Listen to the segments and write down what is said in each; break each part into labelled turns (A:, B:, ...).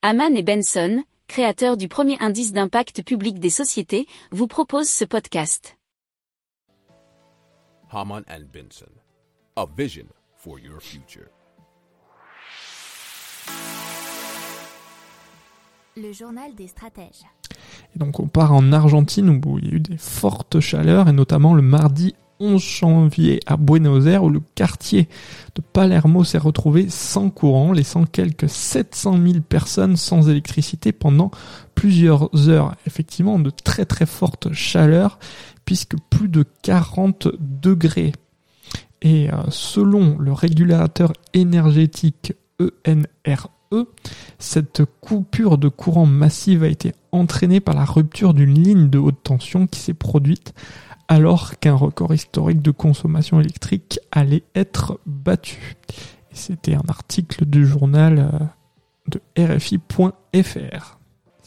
A: Haman et Benson, créateurs du premier indice d'impact public des sociétés, vous proposent ce podcast.
B: Haman and Benson, a vision for your future.
C: Le journal des stratèges.
D: Et donc on part en Argentine où il y a eu des fortes chaleurs et notamment le mardi 11 janvier à Buenos Aires où le quartier de Palermo s'est retrouvé sans courant, laissant quelques 700 000 personnes sans électricité pendant plusieurs heures. Effectivement, de très très fortes chaleurs puisque plus de 40 degrés. Et euh, selon le régulateur énergétique ENRE, cette coupure de courant massive a été entraînée par la rupture d'une ligne de haute tension qui s'est produite alors qu'un record historique de consommation électrique allait être battu. C'était un article du journal euh, de RFI.fr.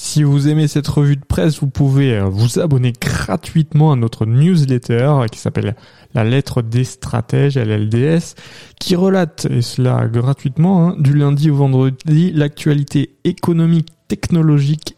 D: Si vous aimez cette revue de presse, vous pouvez euh, vous abonner gratuitement à notre newsletter qui s'appelle La lettre des stratèges, LLDS, qui relate, et cela gratuitement, hein, du lundi au vendredi, l'actualité économique, technologique